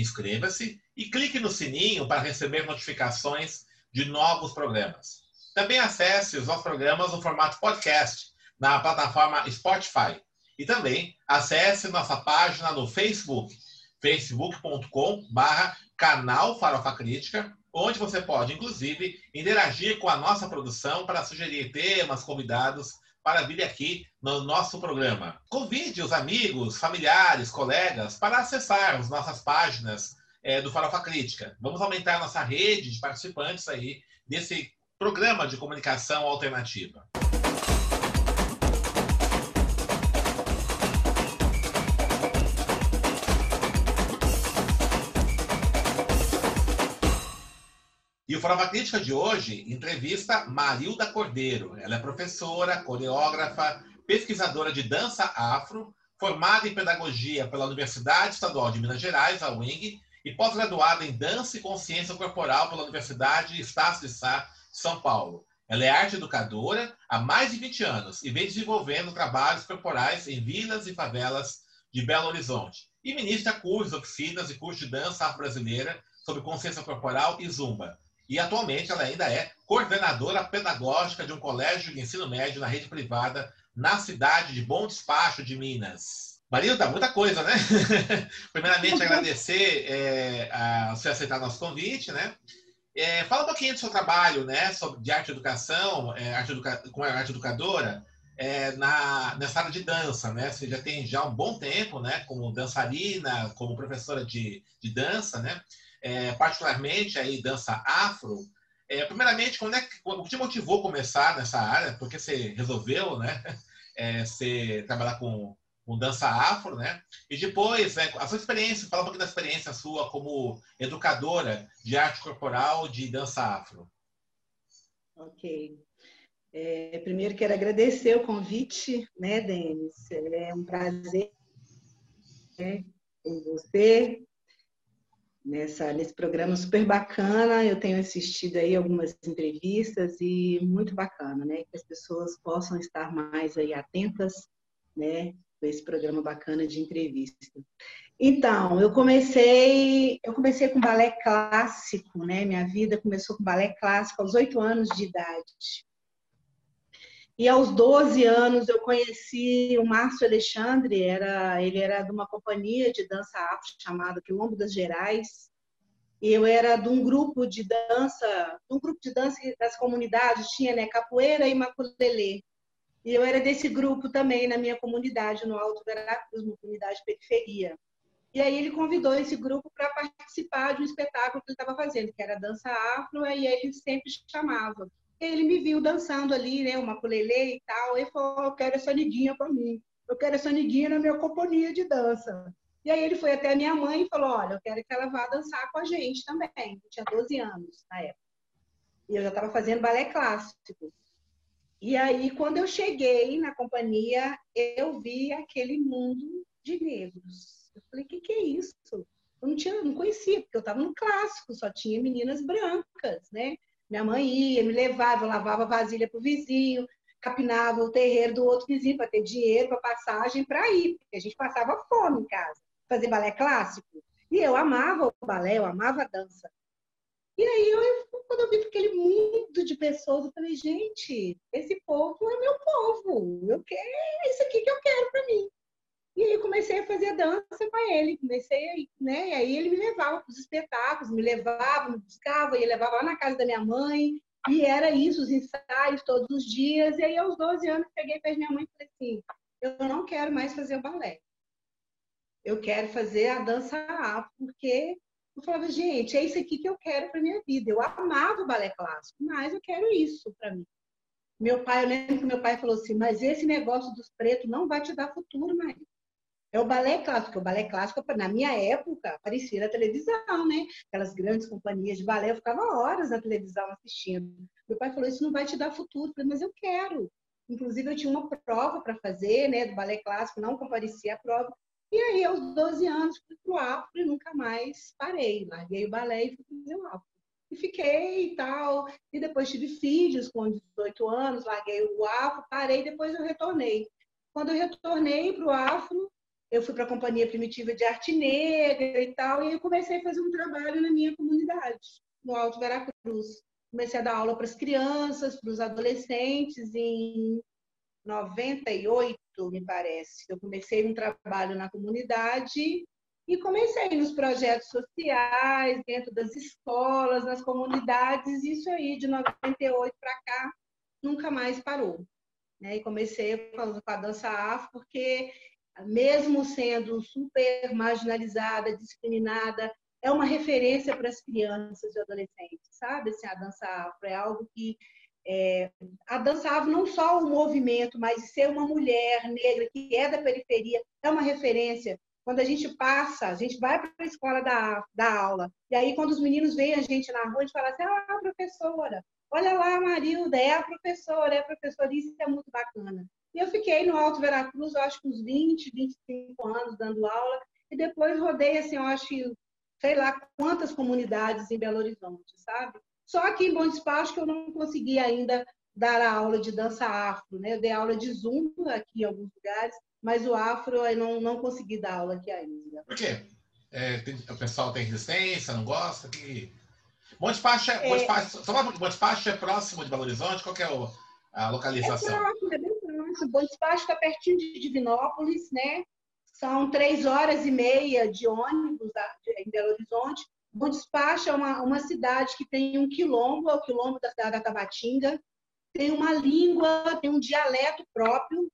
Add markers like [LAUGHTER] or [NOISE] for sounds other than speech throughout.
Inscreva-se e clique no sininho para receber notificações de novos programas. Também acesse os nossos programas no formato podcast na plataforma Spotify. E também acesse nossa página no Facebook, facebook.com/barra canal Farofa Crítica, onde você pode, inclusive, interagir com a nossa produção para sugerir temas, convidados para vir aqui no nosso programa. Convide os amigos, familiares, colegas para acessar as nossas páginas é, do Farofa Crítica. Vamos aumentar nossa rede de participantes aí desse programa de comunicação alternativa. E o Prova Crítica de hoje entrevista Marilda Cordeiro. Ela é professora, coreógrafa, pesquisadora de dança afro, formada em pedagogia pela Universidade Estadual de Minas Gerais, a UENG, e pós-graduada em dança e consciência corporal pela Universidade Estácio de Sá, São Paulo. Ela é arte educadora há mais de 20 anos e vem desenvolvendo trabalhos corporais em vilas e favelas de Belo Horizonte. E ministra cursos, oficinas e cursos de dança afro-brasileira sobre consciência corporal e zumba e atualmente ela ainda é coordenadora pedagógica de um colégio de ensino médio na rede privada na cidade de Bom Despacho de Minas. Marilda, muita coisa, né? [LAUGHS] Primeiramente, agradecer é, a você aceitar nosso convite, né? É, fala um pouquinho do seu trabalho, né, sobre, de arte educação, é, arte educa com a arte educadora, é, na, nessa área de dança, né? Você já tem já um bom tempo, né, como dançarina, como professora de, de dança, né? É, particularmente aí dança afro, é, primeiramente, quando é, o que te motivou começar nessa área? Porque você resolveu, né, [LAUGHS] é, trabalhar com, com dança afro, né? E depois, né, a sua experiência, fala um pouquinho da experiência sua como educadora de arte corporal de dança afro. Ok. É, primeiro quero agradecer o convite, né, Denis? É um prazer né, com você, nessa, nesse programa super bacana. Eu tenho assistido aí algumas entrevistas e muito bacana, né? Que as pessoas possam estar mais aí atentas, né? Com esse programa bacana de entrevista. Então, eu comecei, eu comecei com balé clássico, né? Minha vida começou com balé clássico aos oito anos de idade. E aos 12 anos eu conheci o Márcio Alexandre, era, ele era de uma companhia de dança afro chamada Quilombo das Gerais. Eu era de um grupo de dança, um grupo de dança das comunidades, tinha né, capoeira e maculelê. E eu era desse grupo também na minha comunidade, no Alto Veracruz, uma comunidade periferia. E aí ele convidou esse grupo para participar de um espetáculo que ele estava fazendo, que era dança afro, e ele sempre chamava ele me viu dançando ali, né, uma culelê e tal, e falou, eu quero essa niguinha para mim, eu quero essa niguinha na minha companhia de dança. E aí ele foi até a minha mãe e falou, olha, eu quero que ela vá dançar com a gente também. Eu tinha 12 anos na época. E eu já estava fazendo balé clássico. E aí, quando eu cheguei na companhia, eu vi aquele mundo de negros. Eu falei, o que, que é isso? Eu não, tinha, não conhecia, porque eu estava no clássico, só tinha meninas brancas, né? Minha mãe ia, me levava, lavava vasilha para o vizinho, capinava o terreiro do outro vizinho para ter dinheiro para passagem para ir, porque a gente passava fome em casa, fazer balé clássico. E eu amava o balé, eu amava a dança. E aí, eu, quando eu vi aquele mundo de pessoas, eu falei, gente, esse povo é meu povo. Eu quero, é isso aqui que eu quero para mim. E aí comecei a fazer dança com ele, comecei, né? E aí ele me levava para os espetáculos, me levava, me buscava, e levava lá na casa da minha mãe, e era isso, os ensaios todos os dias. E aí aos 12 anos peguei para minha mãe e falei assim: "Eu não quero mais fazer o balé. Eu quero fazer a dança porque eu falava, gente, é isso aqui que eu quero para minha vida. Eu amava o balé clássico, mas eu quero isso para mim. Meu pai, eu lembro que meu pai falou assim: "Mas esse negócio dos pretos não vai te dar futuro, Maria. É o balé clássico. O balé clássico, na minha época, aparecia na televisão, né? Aquelas grandes companhias de balé, eu ficava horas na televisão assistindo. Meu pai falou: Isso não vai te dar futuro. Eu falei, mas eu quero. Inclusive, eu tinha uma prova para fazer, né, do balé clássico, não comparecia à prova. E aí, aos 12 anos, fui para o afro e nunca mais parei. Larguei o balé e fui fazer o afro. E fiquei e tal. E depois tive filhos com 18 anos, larguei o afro, parei, depois eu retornei. Quando eu retornei para o afro, eu fui para a Companhia Primitiva de Arte Negra e tal, e eu comecei a fazer um trabalho na minha comunidade, no Alto Veracruz. Comecei a dar aula para as crianças, para os adolescentes em 98, me parece. Eu comecei um trabalho na comunidade e comecei nos projetos sociais, dentro das escolas, nas comunidades, isso aí de 98 para cá nunca mais parou. Né? E comecei com a dança afro, porque mesmo sendo super marginalizada, discriminada, é uma referência para as crianças e adolescentes, sabe? Assim, a dança afro é algo que é, a dança afro não só o movimento, mas ser uma mulher negra que é da periferia é uma referência. Quando a gente passa, a gente vai para a escola da, da aula, e aí quando os meninos veem a gente na rua, a gente fala assim, ah, professora, olha lá, Marilda, é a professora, é a professora, isso é muito bacana. E eu fiquei no Alto Veracruz, eu acho que uns 20, 25 anos dando aula, e depois rodei, assim, eu acho, sei lá quantas comunidades em Belo Horizonte, sabe? Só aqui em Bom Despacho que eu não consegui ainda dar a aula de dança afro, né? Eu dei aula de zumba aqui em alguns lugares, mas o afro eu não, não consegui dar aula aqui ainda. Por quê? É, tem, o pessoal tem resistência, não gosta? Que... Monte Pacho é, é... Monte é próximo de Belo Horizonte? Qual é o, a localização? É próximo, é bem próximo. Monte Pacho está pertinho de Divinópolis, né? São três horas e meia de ônibus em Belo Horizonte. Bom Despacho é uma, uma cidade que tem um quilombo, é o quilombo da cidade da Tabatinga, tem uma língua, tem um dialeto próprio,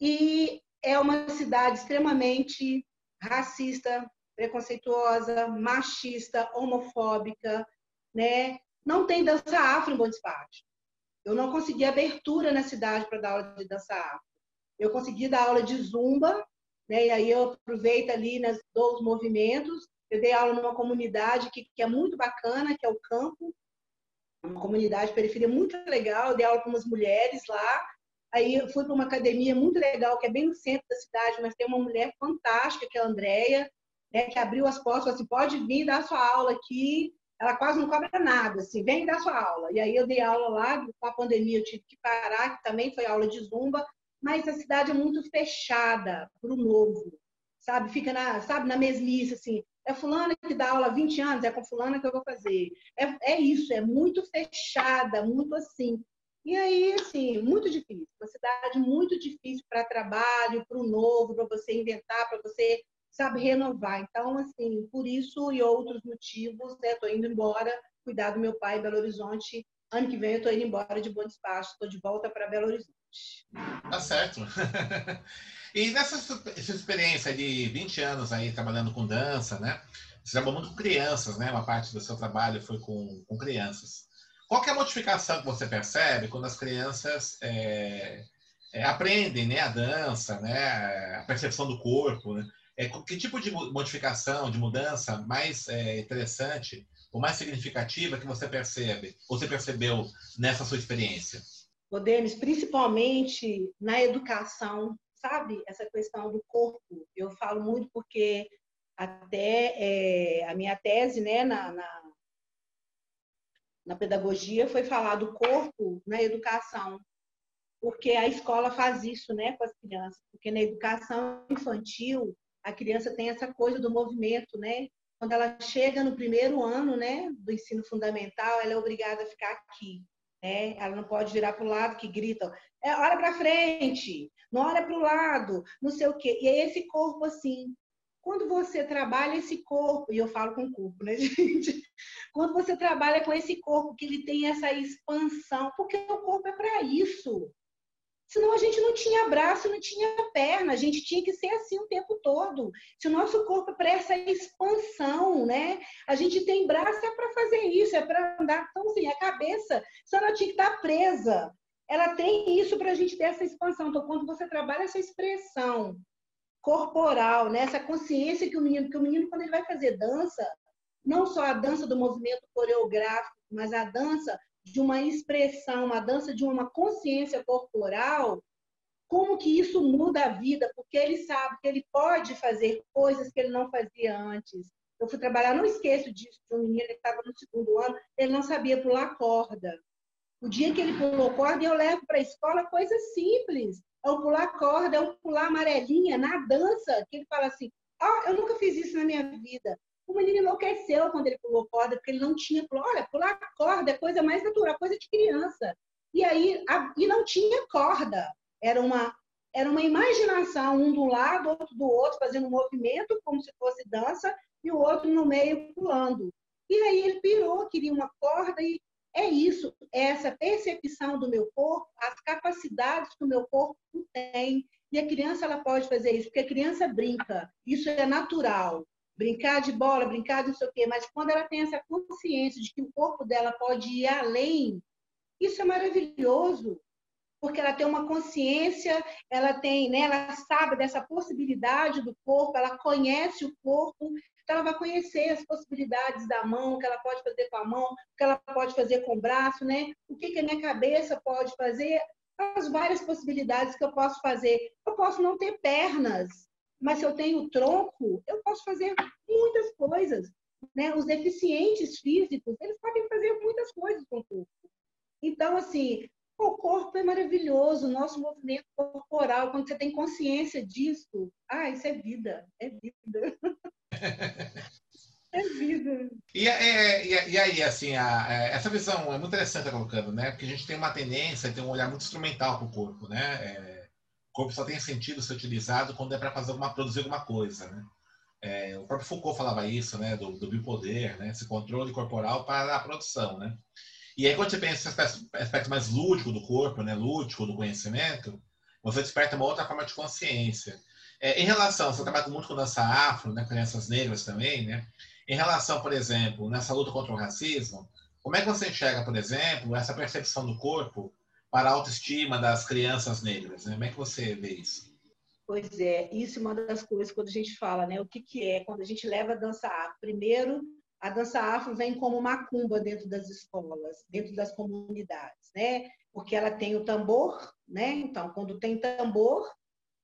e é uma cidade extremamente racista, preconceituosa, machista, homofóbica, né? Não tem dança afro em Bom Despacho. Eu não consegui abertura na cidade para dar aula de dança afro. Eu consegui dar aula de zumba, né? E aí eu aproveito ali, nas, dou os movimentos. Eu dei aula numa comunidade que, que é muito bacana, que é o Campo, uma comunidade de periferia muito legal. Eu dei aula com umas mulheres lá. Aí eu fui para uma academia muito legal, que é bem no centro da cidade, mas tem uma mulher fantástica, que é a Andrea, né, que abriu as portas, falou assim, pode vir dar sua aula aqui. Ela quase não cobra nada, assim, vem dar sua aula. E aí eu dei aula lá, com a pandemia eu tive que parar, que também foi aula de zumba, mas a cidade é muito fechada para o novo, sabe? Fica na, sabe, na mesmice, assim. É fulana que dá aula há 20 anos, é com fulana que eu vou fazer. É, é isso, é muito fechada, muito assim. E aí, assim, muito difícil. Uma cidade muito difícil para trabalho, para o novo, para você inventar, para você, sabe, renovar. Então, assim, por isso e outros motivos, né, estou indo embora cuidar do meu pai em Belo Horizonte. Ano que vem eu estou indo embora de Bom Despacho, estou de volta para Belo Horizonte. Tá certo. [LAUGHS] e nessa sua experiência de 20 anos aí trabalhando com dança, né? Você trabalhou muito com crianças, né? Uma parte do seu trabalho foi com, com crianças. Qual é a modificação que você percebe quando as crianças é, é, aprendem né, a dança, né, a percepção do corpo? Né? É, que tipo de modificação, de mudança mais é, interessante ou mais significativa que você percebe, você percebeu nessa sua experiência? o Denis, principalmente na educação, sabe? Essa questão do corpo. Eu falo muito porque até é, a minha tese, né, na, na, na pedagogia foi falar do corpo na educação, porque a escola faz isso, né, com as crianças. Porque na educação infantil a criança tem essa coisa do movimento, né? Quando ela chega no primeiro ano, né, do ensino fundamental, ela é obrigada a ficar aqui. Né? Ela não pode virar para o lado que gritam, é, olha para frente, não olha para o lado, não sei o quê. E é esse corpo assim. Quando você trabalha esse corpo, e eu falo com o corpo, né, [LAUGHS] gente? Quando você trabalha com esse corpo, que ele tem essa expansão, porque o corpo é para isso. Senão a gente não tinha braço, não tinha perna, a gente tinha que ser assim o tempo todo. Se o nosso corpo é para essa expansão, né? A gente tem braço é para fazer isso, é para andar. Então, assim, a cabeça só não tinha que estar presa. Ela tem isso para a gente ter essa expansão. Então, quando você trabalha essa expressão corporal, né? essa consciência que o menino, que o menino, quando ele vai fazer dança, não só a dança do movimento coreográfico, mas a dança de uma expressão, uma dança de uma consciência corporal, como que isso muda a vida, porque ele sabe que ele pode fazer coisas que ele não fazia antes. Eu fui trabalhar, não esqueço disso, de um menino que estava no segundo ano, ele não sabia pular corda. O dia que ele pulou corda, eu levo para a escola coisas simples. É o pular corda, é o pular amarelinha na dança, que ele fala assim, ah, eu nunca fiz isso na minha vida. O menino enlouqueceu quando ele pulou corda, porque ele não tinha. Olha, pular corda é coisa mais natural, coisa de criança. E aí, a, e não tinha corda. Era uma, era uma imaginação, um do lado, outro do outro, fazendo um movimento como se fosse dança, e o outro no meio pulando. E aí ele pirou, queria uma corda, e é isso, é essa percepção do meu corpo, as capacidades que o meu corpo tem. E a criança ela pode fazer isso, porque a criança brinca, isso é natural. Brincar de bola, brincar de não sei o quê, mas quando ela tem essa consciência de que o corpo dela pode ir além, isso é maravilhoso porque ela tem uma consciência, ela tem, né, ela sabe dessa possibilidade do corpo, ela conhece o corpo, então ela vai conhecer as possibilidades da mão, o que ela pode fazer com a mão, o que ela pode fazer com o braço, né? O que, que a minha cabeça pode fazer, as várias possibilidades que eu posso fazer. Eu posso não ter pernas, mas se eu tenho tronco, eu posso fazer muitas coisas. Né? Os deficientes físicos, eles podem fazer muitas coisas com o corpo. Então, assim, o corpo é maravilhoso, o nosso movimento corporal, quando você tem consciência disso, ah, isso é vida, é vida. [LAUGHS] é vida. E, é, e, e, aí, assim, a, a, essa visão é muito interessante tá colocando, né? Porque a gente tem uma tendência, tem um olhar muito instrumental para o corpo, né? É, corpo só tem sentido ser utilizado quando é para fazer alguma, produzir alguma coisa, né? É, o próprio Foucault falava isso, né? Do, do bipoder, né? Esse controle corporal para a produção, né? E aí, quando você pensa esse aspecto mais lúdico do corpo, né, lúdico do conhecimento, você desperta uma outra forma de consciência. É, em relação, você trabalha muito com dança afro, né, crianças negras também, né? Em relação, por exemplo, nessa luta contra o racismo, como é que você enxerga, por exemplo, essa percepção do corpo para a autoestima das crianças negras? Né? Como é que você vê isso? Pois é, isso é uma das coisas quando a gente fala, né? O que, que é quando a gente leva a dança afro? Primeiro, a dança afro vem como macumba dentro das escolas, dentro das comunidades, né? Porque ela tem o tambor, né? Então, quando tem tambor,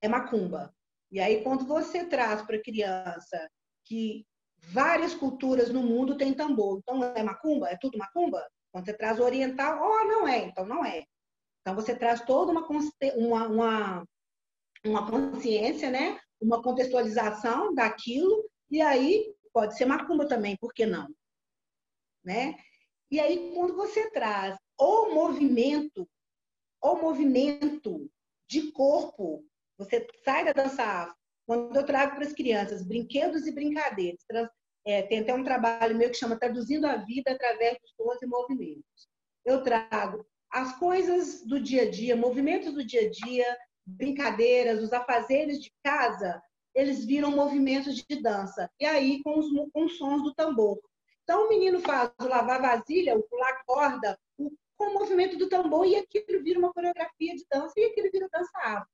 é macumba. E aí, quando você traz para a criança que várias culturas no mundo têm tambor, então é macumba? É tudo macumba? Quando você traz oriental, oh, não é, então não é. Então, você traz toda uma, uma, uma, uma consciência, né? Uma contextualização daquilo, e aí Pode ser macumba também, por que não? Né? E aí, quando você traz o movimento, o movimento de corpo, você sai da dança afro. Quando eu trago para as crianças brinquedos e brincadeiras, é, tem até um trabalho meu que chama Traduzindo a Vida através dos sons e movimentos. Eu trago as coisas do dia a dia, movimentos do dia a dia, brincadeiras, os afazeres de casa, eles viram movimentos de dança. E aí, com os, com os sons do tambor. Então, o menino faz o lavar vasilha, o pular corda, o, com o movimento do tambor, e aquilo vira uma coreografia de dança, e aquilo vira dança afro.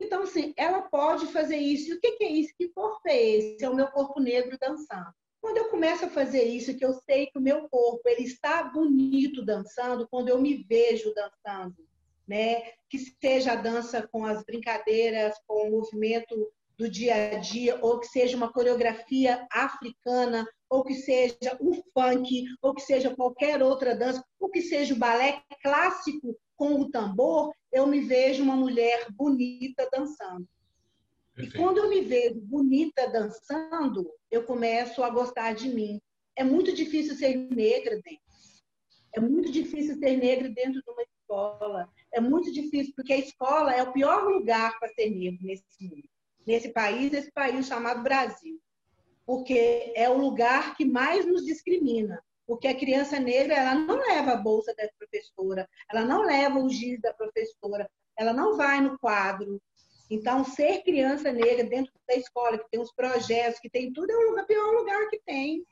Então, assim, ela pode fazer isso. E o que, que é isso? Que corpo é esse? É o meu corpo negro dançando. Quando eu começo a fazer isso, que eu sei que o meu corpo ele está bonito dançando, quando eu me vejo dançando, né? Que seja a dança com as brincadeiras, com o movimento do dia a dia, ou que seja uma coreografia africana, ou que seja o funk, ou que seja qualquer outra dança, ou que seja o balé clássico com o tambor, eu me vejo uma mulher bonita dançando. Perfeito. E quando eu me vejo bonita dançando, eu começo a gostar de mim. É muito difícil ser negra dentro. É muito difícil ser negra dentro de uma escola. É muito difícil, porque a escola é o pior lugar para ser negro nesse mundo, nesse país, esse país chamado Brasil. Porque é o lugar que mais nos discrimina. Porque a criança negra, ela não leva a bolsa da professora, ela não leva o giz da professora, ela não vai no quadro. Então, ser criança negra dentro da escola, que tem os projetos, que tem tudo, é o pior lugar que tem.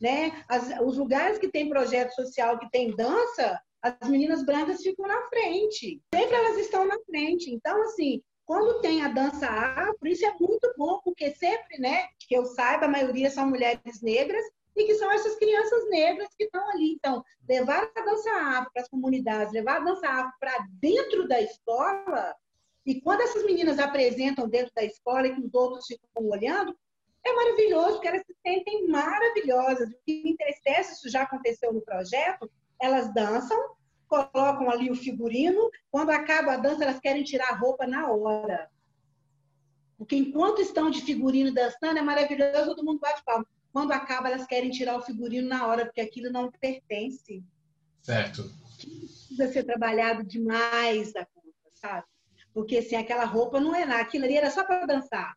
Né? As, os lugares que tem projeto social, que tem dança, as meninas brancas ficam na frente. Sempre elas estão na frente. Então, assim, Quando tem a dança afro, isso é muito bom, porque sempre, né, que eu saiba, a maioria são mulheres negras e que são essas crianças negras que estão ali. Então, levar a dança afro para as comunidades, levar a dança afro para dentro da escola, e quando essas meninas apresentam dentro da escola e que os outros ficam olhando, é maravilhoso, porque elas se sentem maravilhosas. O que me entristece, isso já aconteceu no projeto, elas dançam, colocam ali o figurino, quando acaba a dança, elas querem tirar a roupa na hora. Porque enquanto estão de figurino dançando, é maravilhoso, todo mundo bate palma. Quando acaba, elas querem tirar o figurino na hora, porque aquilo não pertence. Certo. Precisa ser trabalhado demais da conta, sabe? Porque assim, aquela roupa não é nada, aquilo ali era só para dançar.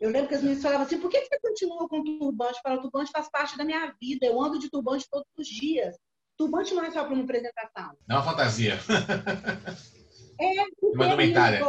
Eu lembro que as meninas falavam assim: por que você continua com turbante? Para turbante faz parte da minha vida, eu ando de turbante todos os dias. Turbante não é só para uma apresentação. Não é uma fantasia. É, uma indumentária.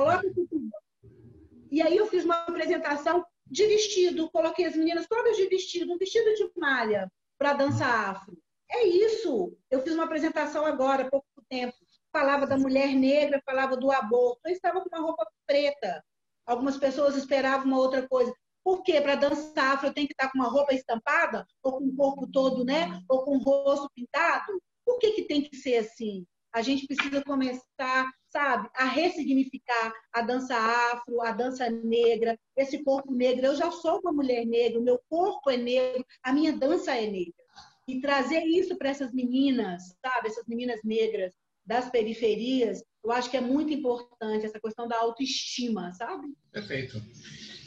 E aí eu fiz uma apresentação de vestido, coloquei as meninas todas de vestido, um vestido de malha para dança afro. É isso. Eu fiz uma apresentação agora, há pouco tempo. Falava da mulher negra, falava do aborto. Eu estava com uma roupa preta. Algumas pessoas esperavam uma outra coisa. Por quê? Para dançar afro eu tenho que estar com uma roupa estampada? Ou com o corpo todo, né? Ou com o rosto pintado? Por que, que tem que ser assim? A gente precisa começar, sabe, a ressignificar a dança afro, a dança negra, esse corpo negro. Eu já sou uma mulher negra, o meu corpo é negro, a minha dança é negra. E trazer isso para essas meninas, sabe, essas meninas negras das periferias, eu acho que é muito importante essa questão da autoestima, sabe? Perfeito.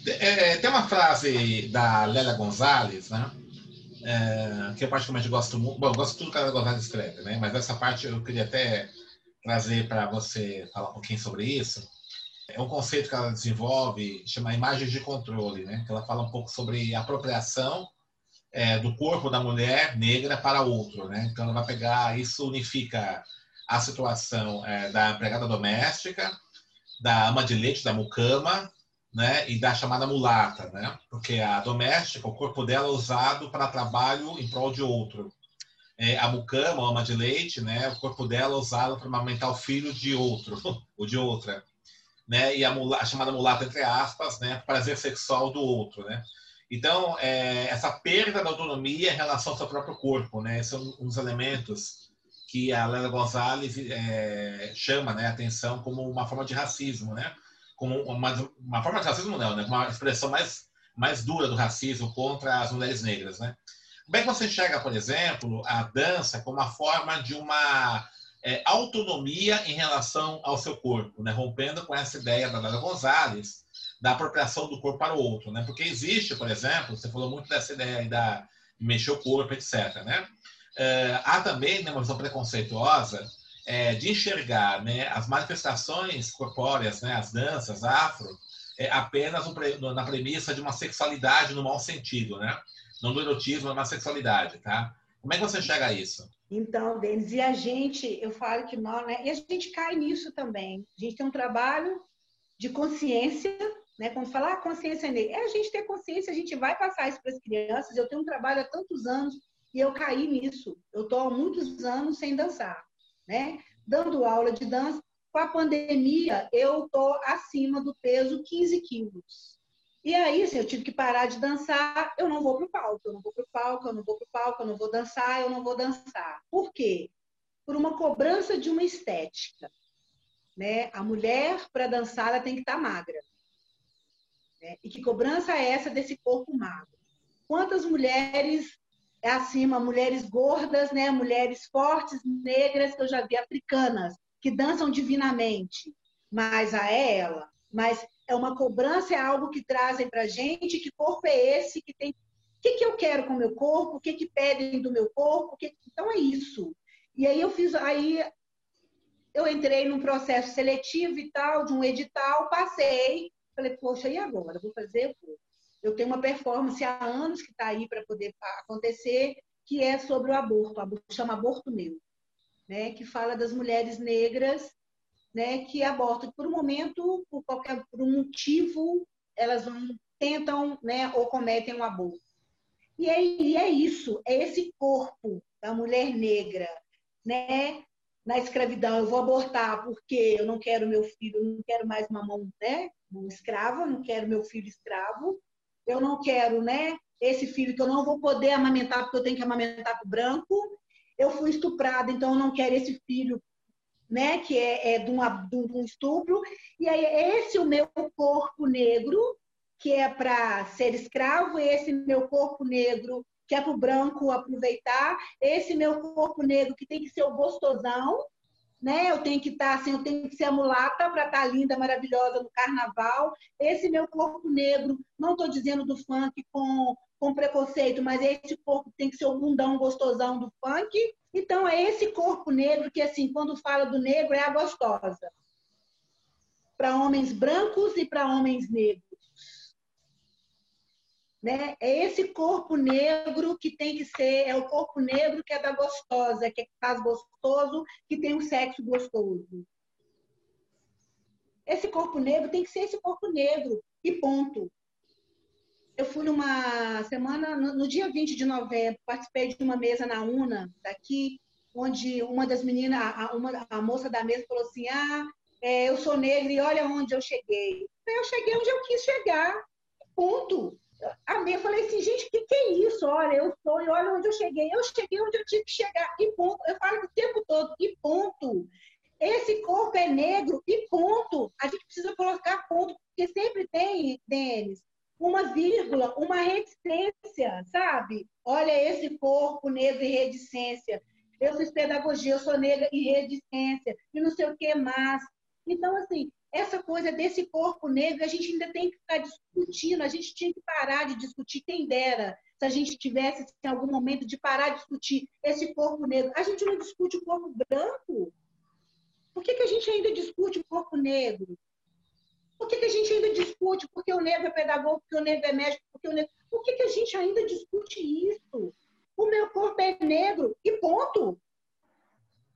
É, é, tem uma frase da Lélia Gonzalez, né? É, que eu particularmente gosto muito. Bom, gosto de tudo que a Lélia Gonzalez escreve, né? Mas essa parte eu queria até trazer para você falar um pouquinho sobre isso. É um conceito que ela desenvolve, chama imagens de controle, né? Que ela fala um pouco sobre apropriação é, do corpo da mulher negra para outro, né? Então ela vai pegar, isso unifica a situação é, da empregada doméstica, da ama de leite, da mucama, né, e da chamada mulata, né, porque a doméstica, o corpo dela é usado para trabalho em prol de outro. É, a mucama, a ama de leite, né, o corpo dela é usado para amamentar o filho de outro, [LAUGHS] ou de outra. Né, e a, mula, a chamada mulata, entre aspas, né, prazer sexual do outro, né. Então, é, essa perda da autonomia em relação ao seu próprio corpo, né, são uns elementos que a Lela Gonzalez é, chama né, atenção como uma forma de racismo, né? Como uma, uma forma de racismo não, né? Uma expressão mais, mais dura do racismo contra as mulheres negras, né? Como é que você enxerga, por exemplo, a dança como uma forma de uma é, autonomia em relação ao seu corpo, né? Rompendo com essa ideia da Lela Gonzalez da apropriação do corpo para o outro, né? Porque existe, por exemplo, você falou muito dessa ideia da mexer o corpo, etc, né? Uh, há também né, uma visão preconceituosa é, de enxergar né, as manifestações corpóreas, né, as danças afro, é, apenas no, na premissa de uma sexualidade no mau sentido, né? Não do erotismo, mas na sexualidade, tá? Como é que você enxerga isso? Então, Denis, e a gente, eu falo que nós, né? E a gente cai nisso também. A gente tem um trabalho de consciência, né? Quando falar ah, consciência negra, é a gente ter consciência, a gente vai passar isso para as crianças. Eu tenho um trabalho há tantos anos e eu caí nisso. Eu estou há muitos anos sem dançar, né? Dando aula de dança. Com a pandemia, eu estou acima do peso 15 quilos. E aí, assim, eu tive que parar de dançar, eu não vou para o palco, eu não vou para o palco, eu não vou para o palco, eu não vou dançar, eu não vou dançar. Por quê? Por uma cobrança de uma estética. Né? A mulher, para dançar, ela tem que estar tá magra. Né? E que cobrança é essa desse corpo magro? Quantas mulheres acima mulheres gordas, né, mulheres fortes, negras, que eu já vi, africanas, que dançam divinamente. Mas a ela, mas é uma cobrança, é algo que trazem para gente, que corpo é esse, que tem... O que, que eu quero com o meu corpo? O que, que pedem do meu corpo? Que... Então é isso. E aí eu fiz, aí eu entrei num processo seletivo e tal, de um edital, passei, falei, poxa, e agora? Vou fazer, vou. Eu tenho uma performance há anos que está aí para poder acontecer, que é sobre o aborto, chama Aborto Meu, né? que fala das mulheres negras né? que abortam. Por um momento, por qualquer por um motivo, elas tentam né? ou cometem um aborto. E é, e é isso, é esse corpo da mulher negra, né? na escravidão, eu vou abortar porque eu não quero meu filho, eu não quero mais uma mão, né, mão escrava, não quero meu filho escravo, eu não quero, né, esse filho que eu não vou poder amamentar porque eu tenho que amamentar o branco, eu fui estuprada, então eu não quero esse filho, né, que é, é de, uma, de um estupro, e aí esse é o meu corpo negro, que é para ser escravo, esse meu corpo negro que é para o branco aproveitar, esse meu corpo negro que tem que ser o gostosão, né? Eu tenho que estar tá, assim, eu tenho que ser a mulata para estar tá linda, maravilhosa no carnaval. Esse meu corpo negro, não estou dizendo do funk com, com preconceito, mas esse corpo tem que ser o bundão gostosão do funk. Então, é esse corpo negro que, assim, quando fala do negro, é a gostosa. Para homens brancos e para homens negros. Né? É esse corpo negro que tem que ser, é o corpo negro que é da gostosa, que faz gostoso, que tem um sexo gostoso. Esse corpo negro tem que ser esse corpo negro, e ponto. Eu fui numa semana, no, no dia 20 de novembro, participei de uma mesa na UNA, daqui, onde uma das meninas, a, uma, a moça da mesa falou assim: Ah, é, eu sou negra e olha onde eu cheguei. Eu cheguei onde eu quis chegar. Ponto amei. Falei assim, gente, o que, que é isso? Olha, eu sou, e olha onde eu cheguei. Eu cheguei onde eu tive que chegar, e ponto. Eu falo o tempo todo, e ponto. Esse corpo é negro, e ponto. A gente precisa colocar ponto, porque sempre tem, Denis, uma vírgula, uma reticência, sabe? Olha esse corpo negro e reticência. Eu fiz pedagogia, eu sou negra e reticência, e não sei o que mais. Então, assim, essa coisa desse corpo negro, a gente ainda tem que ficar discutindo, a gente tinha que parar de discutir, quem dera, se a gente tivesse em algum momento de parar de discutir esse corpo negro. A gente não discute o corpo branco? Por que, que a gente ainda discute o corpo negro? Por que, que a gente ainda discute porque o negro é pedagogo, porque o negro é médico, porque o negro... Por que, que a gente ainda discute isso? O meu corpo é negro e ponto.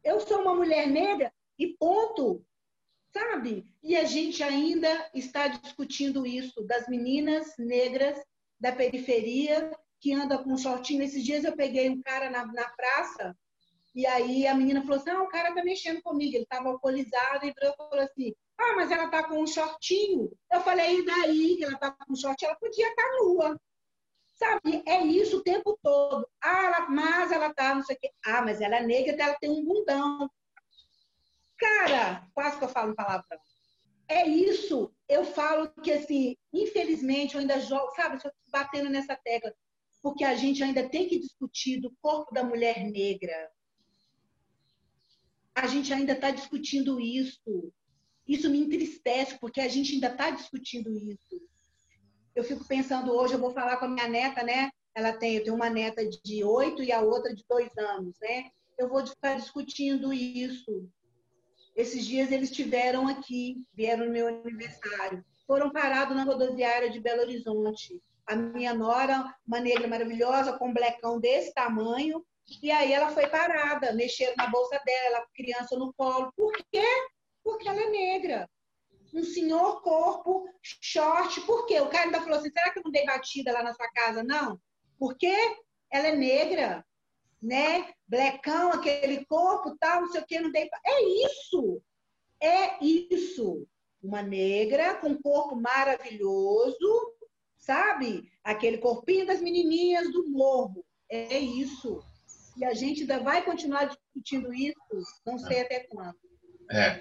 Eu sou uma mulher negra e ponto sabe? E a gente ainda está discutindo isso das meninas negras da periferia que anda com shortinho. Esses dias eu peguei um cara na, na praça e aí a menina falou assim: ah, o cara tá mexendo comigo. Ele estava alcoolizado e falou assim: ah, mas ela tá com um shortinho. Eu falei: e daí que ela tá com um shortinho? Ela podia estar tá nua. Sabe? É isso o tempo todo. Ah, ela, mas ela tá, não sei o quê. Ah, mas ela é negra, ela tem um bundão. Cara, quase que eu falo palavrão. É isso. Eu falo que, assim, infelizmente, eu ainda jogo, sabe, batendo nessa tecla, porque a gente ainda tem que discutir do corpo da mulher negra. A gente ainda está discutindo isso. Isso me entristece, porque a gente ainda está discutindo isso. Eu fico pensando hoje, eu vou falar com a minha neta, né? Ela tem, eu tenho uma neta de oito e a outra de dois anos, né? Eu vou ficar discutindo isso. Esses dias eles estiveram aqui, vieram no meu aniversário. Foram parados na rodoviária de Belo Horizonte. A minha nora, uma negra maravilhosa, com um blecão desse tamanho, e aí ela foi parada, mexeram na bolsa dela, criança no colo. Por quê? Porque ela é negra. Um senhor corpo, short. Por quê? O cara ainda falou assim: será que eu não dei batida lá na sua casa? Não. Por quê? Ela é negra né? Blecão, aquele corpo, tal, não sei o que, não tem. É isso! É isso! Uma negra com corpo maravilhoso, sabe? Aquele corpinho das menininhas do morro. É isso. E a gente ainda vai continuar discutindo isso, não sei até quando. É.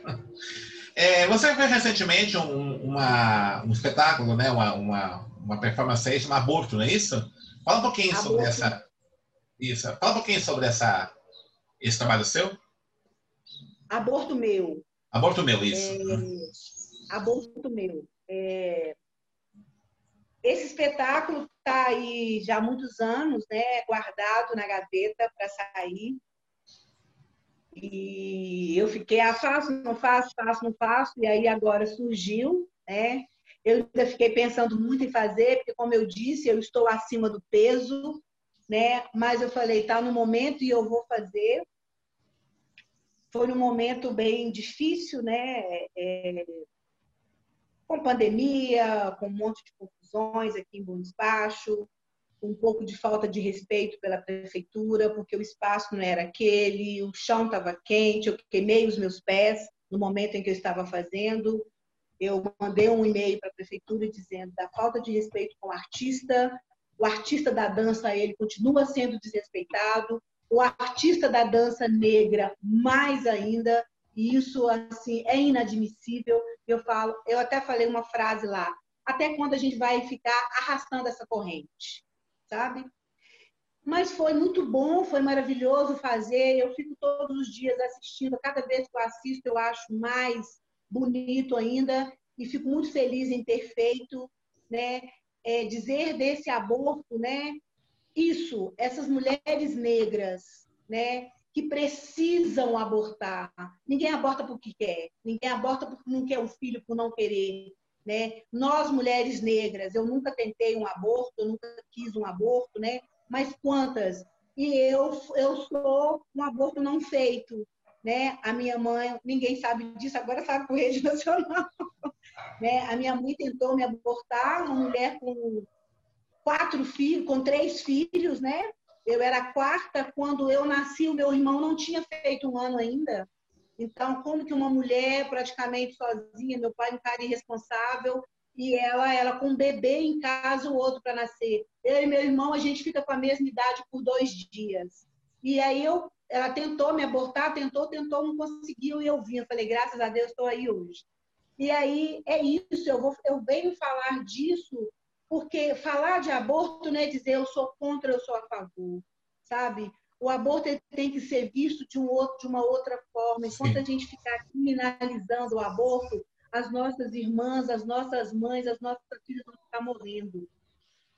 é você viu recentemente um, uma, um espetáculo, né? uma, uma, uma performance aí chamada Aborto, não é isso? Fala um pouquinho Aborto. sobre essa, isso. Fala um pouquinho sobre essa, esse trabalho seu. Aborto meu. Aborto meu, isso. É, aborto meu. É, esse espetáculo está aí já há muitos anos, né, guardado na gaveta para sair. E eu fiquei, ah, faço, não faço, faço, não faço, e aí agora surgiu, né? Eu ainda fiquei pensando muito em fazer, porque, como eu disse, eu estou acima do peso, né? Mas eu falei, tá no momento e eu vou fazer. Foi um momento bem difícil, né? É, com pandemia, com um monte de confusões aqui em Bom Despacho. um pouco de falta de respeito pela prefeitura, porque o espaço não era aquele, o chão estava quente, eu queimei os meus pés no momento em que eu estava fazendo. Eu mandei um e-mail para a prefeitura dizendo da falta de respeito com o artista, o artista da dança ele continua sendo desrespeitado, o artista da dança negra mais ainda, e isso assim é inadmissível. Eu falo, eu até falei uma frase lá, até quando a gente vai ficar arrastando essa corrente? sabe? Mas foi muito bom, foi maravilhoso fazer. Eu fico todos os dias assistindo. Cada vez que eu assisto, eu acho mais bonito ainda e fico muito feliz em ter feito, né? É, dizer desse aborto, né? Isso, essas mulheres negras, né? Que precisam abortar. Ninguém aborta porque quer. Ninguém aborta porque não quer o filho por não querer. Né? Nós, mulheres negras, eu nunca tentei um aborto, eu nunca quis um aborto, né? mas quantas? E eu, eu sou um aborto não feito. Né? A minha mãe, ninguém sabe disso, agora sabe por rede nacional. [LAUGHS] né? A minha mãe tentou me abortar, uma mulher com quatro filhos, com três filhos, né? Eu era a quarta, quando eu nasci, o meu irmão não tinha feito um ano ainda. Então, como que uma mulher praticamente sozinha, meu pai um cara irresponsável, e ela, ela com um bebê em casa, o outro para nascer. Eu e meu irmão, a gente fica com a mesma idade por dois dias. E aí eu, ela tentou me abortar, tentou, tentou, não conseguiu, e eu vim. Eu falei, graças a Deus, estou aí hoje. E aí é isso, eu, vou, eu venho falar disso, porque falar de aborto não é dizer eu sou contra, eu sou a favor, sabe? o aborto tem que ser visto de, um outro, de uma outra forma. Enquanto Sim. a gente ficar criminalizando o aborto, as nossas irmãs, as nossas mães, as nossas filhas vão ficar morrendo.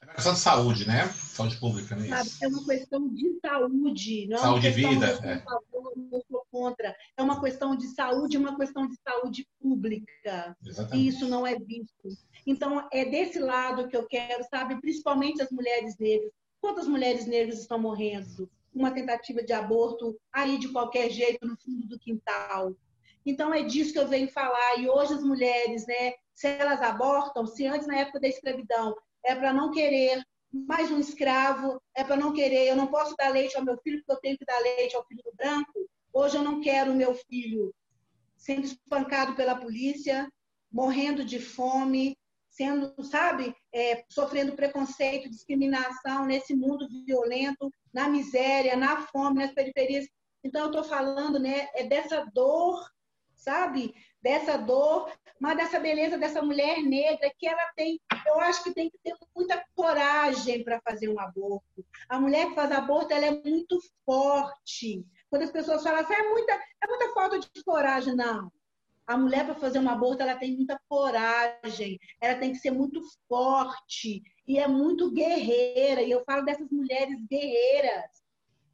É uma questão de saúde, né? Saúde pública, não é Sabe, É uma questão de saúde. Não saúde é e vida. É. Favor, não sou contra. É uma questão de saúde, uma questão de saúde pública. Exatamente. E isso não é visto. Então, é desse lado que eu quero, sabe? Principalmente as mulheres negras. Quantas mulheres negras estão morrendo? uma tentativa de aborto aí de qualquer jeito no fundo do quintal. Então é disso que eu venho falar. E hoje as mulheres, né, se elas abortam, se antes na época da escravidão é para não querer mais um escravo, é para não querer, eu não posso dar leite ao meu filho porque eu tenho que dar leite ao filho branco. Hoje eu não quero o meu filho sendo espancado pela polícia, morrendo de fome, sendo, sabe, é, sofrendo preconceito, discriminação nesse mundo violento, na miséria, na fome, nas periferias. Então, eu estou falando né, é dessa dor, sabe? Dessa dor, mas dessa beleza dessa mulher negra que ela tem. Eu acho que tem que ter muita coragem para fazer um aborto. A mulher que faz aborto, ela é muito forte. Quando as pessoas falam assim, é muita, é muita falta de coragem. Não. A mulher, para fazer um aborto, ela tem muita coragem, ela tem que ser muito forte e é muito guerreira. E eu falo dessas mulheres guerreiras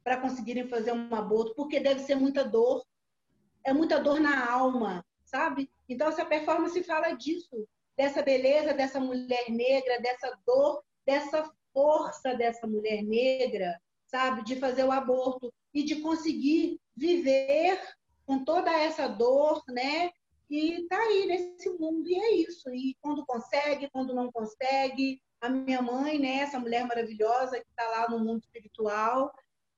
para conseguirem fazer um aborto, porque deve ser muita dor. É muita dor na alma, sabe? Então, essa performance fala disso, dessa beleza dessa mulher negra, dessa dor, dessa força dessa mulher negra, sabe? De fazer o aborto e de conseguir viver com toda essa dor, né? e está aí nesse mundo, e é isso. E quando consegue, quando não consegue. A minha mãe, né, essa mulher maravilhosa que está lá no mundo espiritual,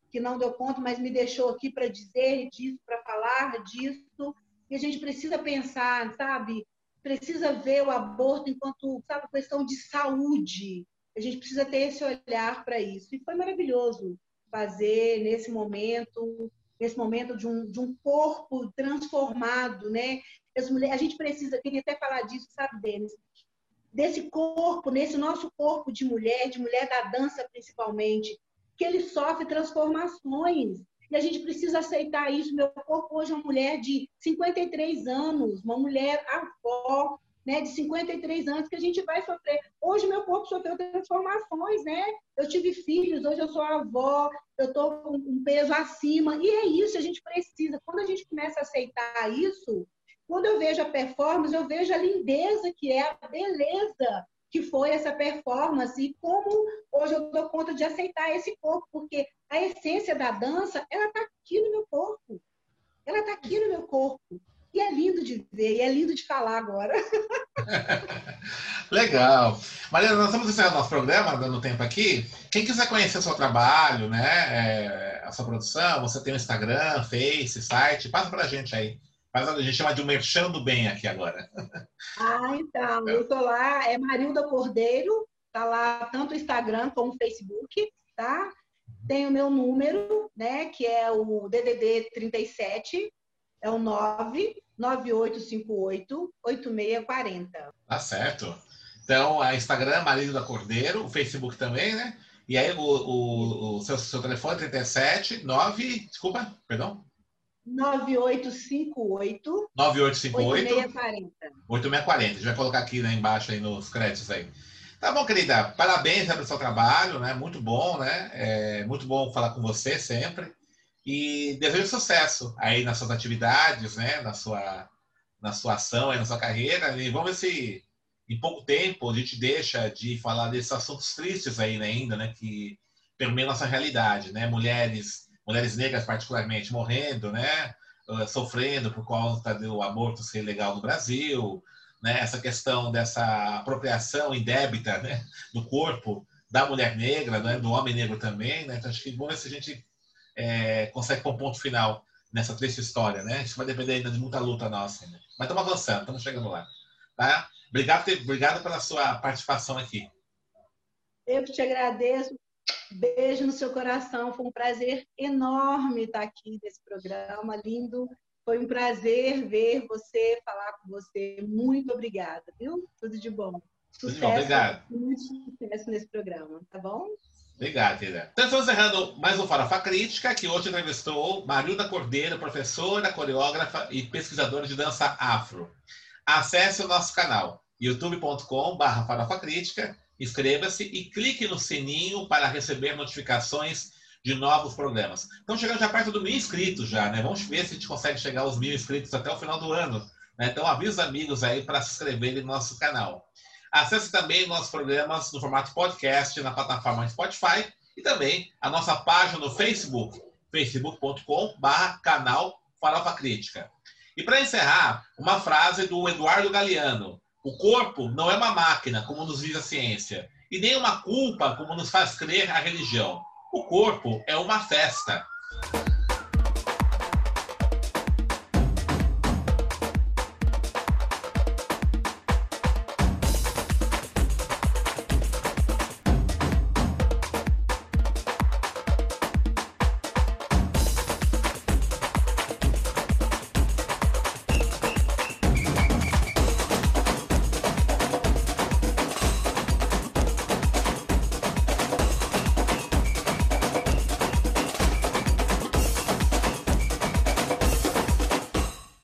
que não deu conta, mas me deixou aqui para dizer disso, para falar disso. E a gente precisa pensar, sabe? Precisa ver o aborto enquanto, sabe, questão de saúde. A gente precisa ter esse olhar para isso. E foi maravilhoso fazer nesse momento, nesse momento de um, de um corpo transformado, né? Mulheres, a gente precisa, queria até falar disso, sabe, Denis? Desse corpo, nesse nosso corpo de mulher, de mulher da dança principalmente, que ele sofre transformações. E a gente precisa aceitar isso. Meu corpo hoje é uma mulher de 53 anos, uma mulher avó, né, de 53 anos, que a gente vai sofrer. Hoje meu corpo sofreu transformações, né? Eu tive filhos, hoje eu sou avó, eu estou com um peso acima. E é isso, a gente precisa. Quando a gente começa a aceitar isso, quando eu vejo a performance, eu vejo a lindeza que é, a beleza que foi essa performance e como hoje eu dou conta de aceitar esse corpo, porque a essência da dança, ela está aqui no meu corpo. Ela está aqui no meu corpo. E é lindo de ver, e é lindo de falar agora. [LAUGHS] Legal. Mariana, nós vamos encerrar nosso programa, dando tempo aqui. Quem quiser conhecer o seu trabalho, né, é, a sua produção, você tem o Instagram, Face, site, passa para a gente aí. Faz, a gente chama de um merchan do bem aqui agora. [LAUGHS] Ah, então, eu tô lá, é Marilda Cordeiro, tá lá tanto o Instagram como o Facebook, tá? Tem o meu número, né, que é o DDD 37, é o 99858 8640. Tá certo. Então, a Instagram, Marido da Cordeiro, o Facebook também, né? E aí, o, o, o seu, seu telefone é 37 9. Desculpa, perdão. 9858 9858 8640. 8640. A gente vai colocar aqui né, embaixo aí nos créditos aí. Tá bom, querida. Parabéns pelo seu trabalho, né? Muito bom, né? É muito bom falar com você sempre. E desejo sucesso aí nas suas atividades, né? Na sua, na sua ação, aí, na sua carreira. E vamos ver se em pouco tempo a gente deixa de falar desses assuntos tristes aí né, ainda, né? Que permeiam nossa realidade, né? Mulheres, mulheres negras particularmente morrendo, né? Uh, sofrendo por conta do aborto ser legal no Brasil, né? Essa questão dessa apropriação indébita, né? Do corpo da mulher negra, né? Do homem negro também, né? Então acho que vamos ver se a gente é, consegue pôr um ponto final nessa triste história, né? Isso vai depender ainda de muita luta nossa, né? Mas estamos avançando, estamos chegando lá, tá? Obrigado, obrigado pela sua participação aqui. Eu que te agradeço. Beijo no seu coração. Foi um prazer enorme estar aqui nesse programa lindo. Foi um prazer ver você, falar com você. Muito obrigada, viu? Tudo de bom. Sucesso. obrigado. Muito sucesso nesse programa, tá bom? Obrigado, querida. Então, estamos encerrando mais um Farofa Crítica, que hoje entrevistou Marilda Cordeiro, professora, coreógrafa e pesquisadora de dança afro. Acesse o nosso canal youtube.com.br farofacrítica, inscreva-se e clique no sininho para receber notificações de novos programas. Estamos chegando já perto do mil inscritos já, né? Vamos ver se a gente consegue chegar aos mil inscritos até o final do ano. Né? Então avisa os amigos aí para se inscreverem no nosso canal. Acesse também nossos programas no formato podcast na plataforma Spotify e também a nossa página no Facebook, facebook.com.br canal Farofa Crítica. E para encerrar, uma frase do Eduardo Galeano. O corpo não é uma máquina, como nos diz a ciência, e nem uma culpa, como nos faz crer a religião. O corpo é uma festa.